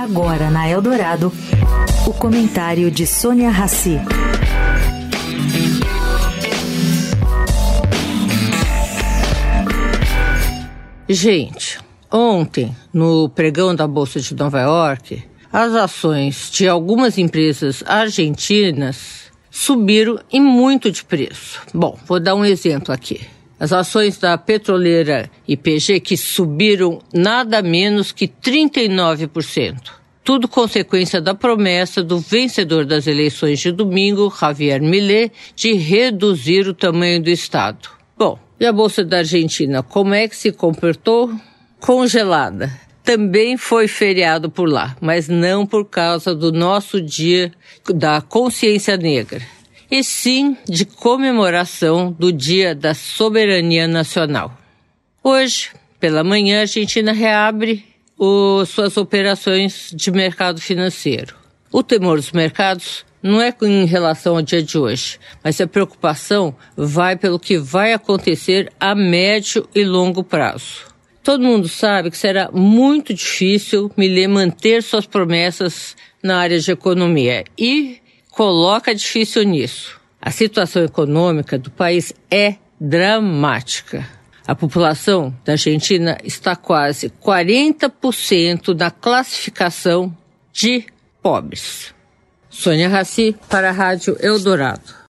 Agora na Eldorado, o comentário de Sônia Rassi. Gente, ontem, no pregão da Bolsa de Nova York, as ações de algumas empresas argentinas subiram e muito de preço. Bom, vou dar um exemplo aqui. As ações da petroleira IPG que subiram nada menos que 39%. Tudo consequência da promessa do vencedor das eleições de domingo, Javier Millet, de reduzir o tamanho do Estado. Bom, e a Bolsa da Argentina, como é que se comportou? Congelada. Também foi feriado por lá, mas não por causa do nosso dia da consciência negra, e sim de comemoração do Dia da Soberania Nacional. Hoje, pela manhã, a Argentina reabre o, suas operações de mercado financeiro. O temor dos mercados não é em relação ao dia de hoje, mas a preocupação vai pelo que vai acontecer a médio e longo prazo. Todo mundo sabe que será muito difícil Millet manter suas promessas na área de economia e coloca difícil nisso. A situação econômica do país é dramática. A população da Argentina está quase 40% na classificação de pobres. Sônia Raci para a Rádio Eldorado.